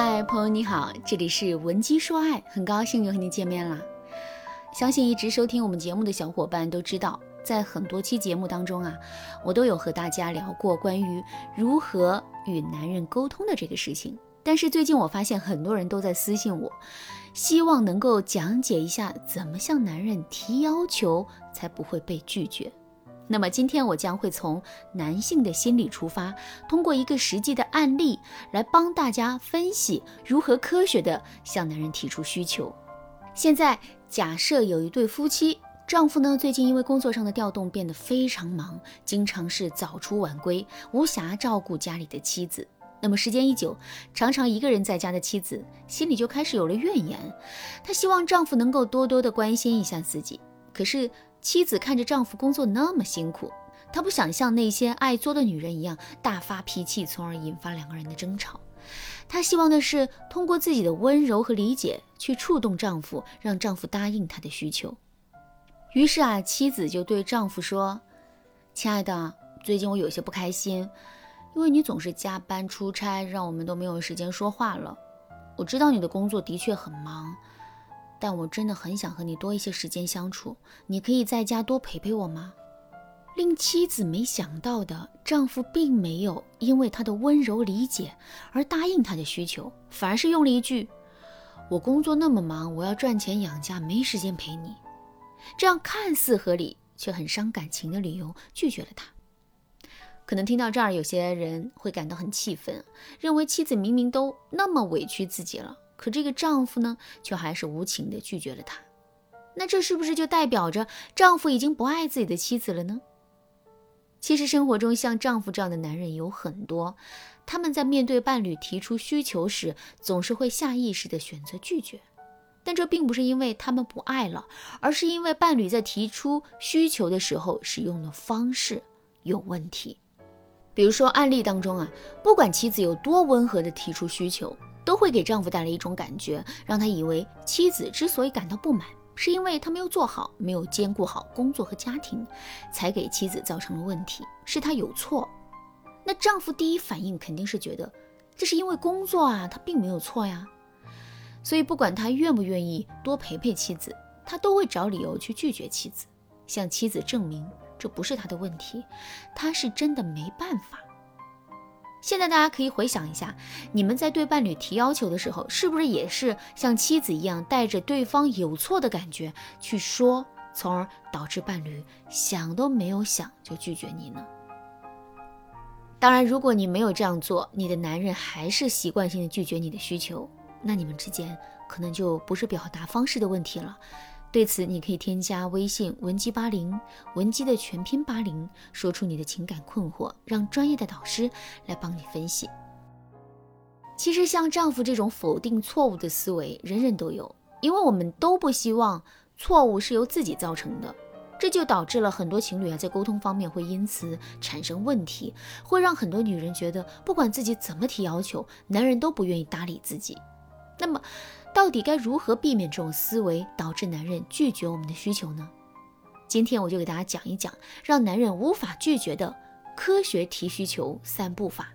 嗨，朋友你好，这里是文姬说爱，很高兴又和你见面啦。相信一直收听我们节目的小伙伴都知道，在很多期节目当中啊，我都有和大家聊过关于如何与男人沟通的这个事情。但是最近我发现很多人都在私信我，希望能够讲解一下怎么向男人提要求才不会被拒绝。那么今天我将会从男性的心理出发，通过一个实际的案例来帮大家分析如何科学的向男人提出需求。现在假设有一对夫妻，丈夫呢最近因为工作上的调动变得非常忙，经常是早出晚归，无暇照顾家里的妻子。那么时间一久，常常一个人在家的妻子心里就开始有了怨言，她希望丈夫能够多多的关心一下自己。可是妻子看着丈夫工作那么辛苦，她不想像那些爱作的女人一样大发脾气，从而引发两个人的争吵。她希望的是通过自己的温柔和理解去触动丈夫，让丈夫答应她的需求。于是啊，妻子就对丈夫说：“亲爱的，最近我有些不开心。”因为你总是加班出差，让我们都没有时间说话了。我知道你的工作的确很忙，但我真的很想和你多一些时间相处。你可以在家多陪陪我吗？令妻子没想到的，丈夫并没有因为她的温柔理解而答应她的需求，反而是用了一句：“我工作那么忙，我要赚钱养家，没时间陪你。”这样看似合理却很伤感情的理由拒绝了她。可能听到这儿，有些人会感到很气愤，认为妻子明明都那么委屈自己了，可这个丈夫呢，却还是无情的拒绝了她。那这是不是就代表着丈夫已经不爱自己的妻子了呢？其实生活中像丈夫这样的男人有很多，他们在面对伴侣提出需求时，总是会下意识的选择拒绝。但这并不是因为他们不爱了，而是因为伴侣在提出需求的时候使用的方式有问题。比如说案例当中啊，不管妻子有多温和的提出需求，都会给丈夫带来一种感觉，让他以为妻子之所以感到不满，是因为他没有做好，没有兼顾好工作和家庭，才给妻子造成了问题，是他有错。那丈夫第一反应肯定是觉得这是因为工作啊，他并没有错呀。所以不管他愿不愿意多陪陪妻子，他都会找理由去拒绝妻子，向妻子证明。这不是他的问题，他是真的没办法。现在大家可以回想一下，你们在对伴侣提要求的时候，是不是也是像妻子一样，带着对方有错的感觉去说，从而导致伴侣想都没有想就拒绝你呢？当然，如果你没有这样做，你的男人还是习惯性的拒绝你的需求，那你们之间可能就不是表达方式的问题了。对此，你可以添加微信文姬八零，文姬的全拼八零，说出你的情感困惑，让专业的导师来帮你分析。其实，像丈夫这种否定错误的思维，人人都有，因为我们都不希望错误是由自己造成的，这就导致了很多情侣啊在沟通方面会因此产生问题，会让很多女人觉得，不管自己怎么提要求，男人都不愿意搭理自己。那么，到底该如何避免这种思维导致男人拒绝我们的需求呢？今天我就给大家讲一讲让男人无法拒绝的科学提需求三步法。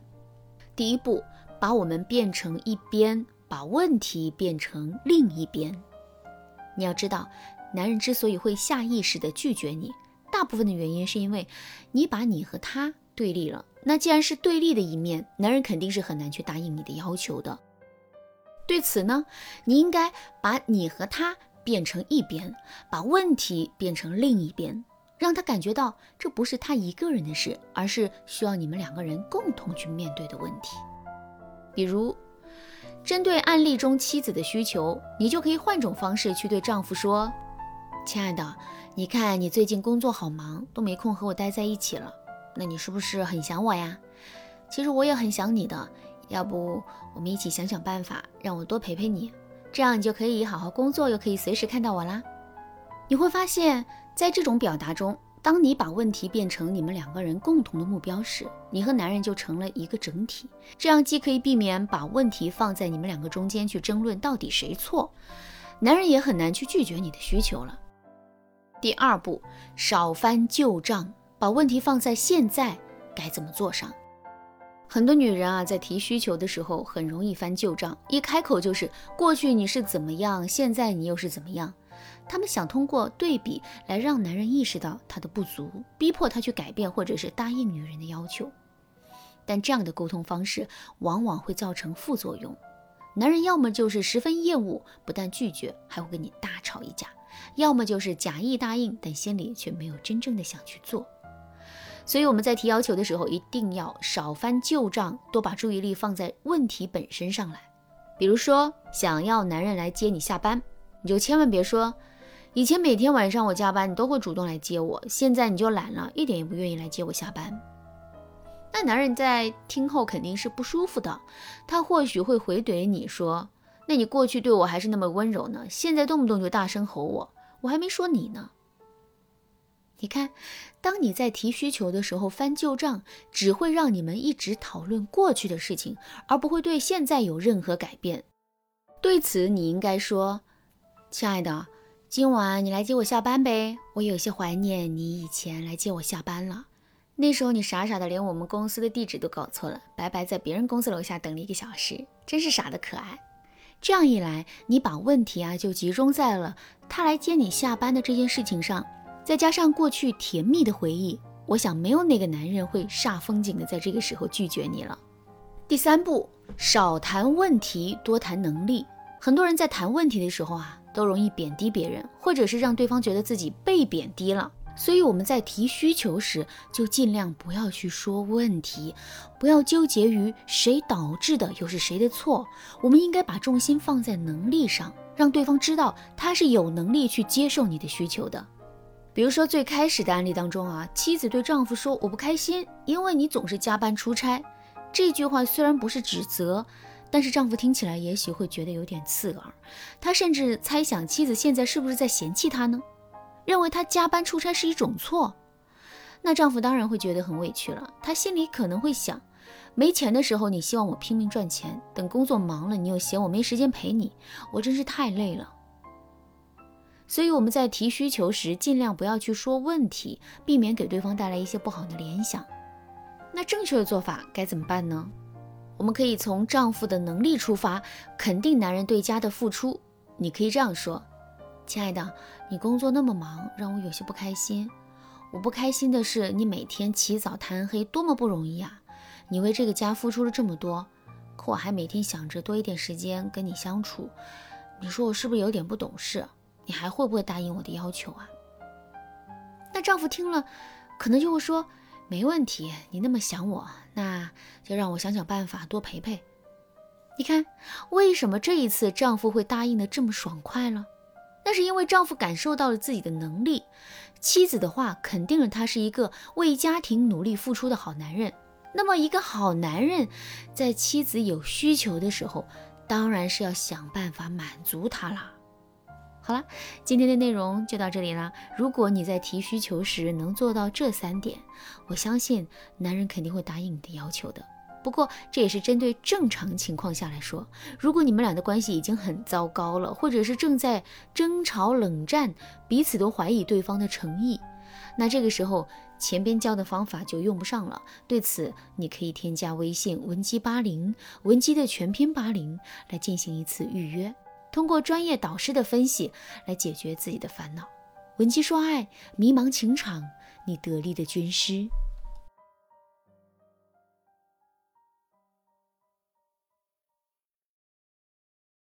第一步，把我们变成一边，把问题变成另一边。你要知道，男人之所以会下意识的拒绝你，大部分的原因是因为你把你和他对立了。那既然是对立的一面，男人肯定是很难去答应你的要求的。对此呢，你应该把你和他变成一边，把问题变成另一边，让他感觉到这不是他一个人的事，而是需要你们两个人共同去面对的问题。比如，针对案例中妻子的需求，你就可以换种方式去对丈夫说：“亲爱的，你看你最近工作好忙，都没空和我待在一起了，那你是不是很想我呀？其实我也很想你的。”要不我们一起想想办法，让我多陪陪你，这样你就可以好好工作，又可以随时看到我啦。你会发现，在这种表达中，当你把问题变成你们两个人共同的目标时，你和男人就成了一个整体。这样既可以避免把问题放在你们两个中间去争论到底谁错，男人也很难去拒绝你的需求了。第二步，少翻旧账，把问题放在现在该怎么做上。很多女人啊，在提需求的时候很容易翻旧账，一开口就是过去你是怎么样，现在你又是怎么样。她们想通过对比来让男人意识到他的不足，逼迫他去改变，或者是答应女人的要求。但这样的沟通方式往往会造成副作用，男人要么就是十分厌恶，不但拒绝，还会跟你大吵一架；要么就是假意答应，但心里却没有真正的想去做。所以我们在提要求的时候，一定要少翻旧账，多把注意力放在问题本身上来。比如说，想要男人来接你下班，你就千万别说，以前每天晚上我加班，你都会主动来接我，现在你就懒了，一点也不愿意来接我下班。那男人在听后肯定是不舒服的，他或许会回怼你说：“那你过去对我还是那么温柔呢，现在动不动就大声吼我，我还没说你呢。”你看，当你在提需求的时候翻旧账，只会让你们一直讨论过去的事情，而不会对现在有任何改变。对此，你应该说：“亲爱的，今晚你来接我下班呗，我有些怀念你以前来接我下班了。那时候你傻傻的连我们公司的地址都搞错了，白白在别人公司楼下等了一个小时，真是傻的可爱。这样一来，你把问题啊就集中在了他来接你下班的这件事情上。”再加上过去甜蜜的回忆，我想没有哪个男人会煞风景的在这个时候拒绝你了。第三步，少谈问题，多谈能力。很多人在谈问题的时候啊，都容易贬低别人，或者是让对方觉得自己被贬低了。所以我们在提需求时，就尽量不要去说问题，不要纠结于谁导致的又是谁的错。我们应该把重心放在能力上，让对方知道他是有能力去接受你的需求的。比如说最开始的案例当中啊，妻子对丈夫说：“我不开心，因为你总是加班出差。”这句话虽然不是指责，但是丈夫听起来也许会觉得有点刺耳。他甚至猜想妻子现在是不是在嫌弃他呢？认为他加班出差是一种错。那丈夫当然会觉得很委屈了。他心里可能会想：没钱的时候你希望我拼命赚钱，等工作忙了你又嫌我没时间陪你，我真是太累了。所以我们在提需求时，尽量不要去说问题，避免给对方带来一些不好的联想。那正确的做法该怎么办呢？我们可以从丈夫的能力出发，肯定男人对家的付出。你可以这样说：“亲爱的，你工作那么忙，让我有些不开心。我不开心的是，你每天起早贪黑，多么不容易啊！你为这个家付出了这么多，可我还每天想着多一点时间跟你相处。你说我是不是有点不懂事？”你还会不会答应我的要求啊？那丈夫听了，可能就会说：“没问题，你那么想我，那就让我想想办法，多陪陪。”你看，为什么这一次丈夫会答应的这么爽快了？那是因为丈夫感受到了自己的能力，妻子的话肯定了他是一个为家庭努力付出的好男人。那么，一个好男人在妻子有需求的时候，当然是要想办法满足她啦。好了，今天的内容就到这里了。如果你在提需求时能做到这三点，我相信男人肯定会答应你的要求的。不过这也是针对正常情况下来说。如果你们俩的关系已经很糟糕了，或者是正在争吵冷战，彼此都怀疑对方的诚意，那这个时候前边教的方法就用不上了。对此，你可以添加微信文姬八零，文姬的全拼八零，来进行一次预约。通过专业导师的分析来解决自己的烦恼，闻鸡说爱，迷茫情场，你得力的军师。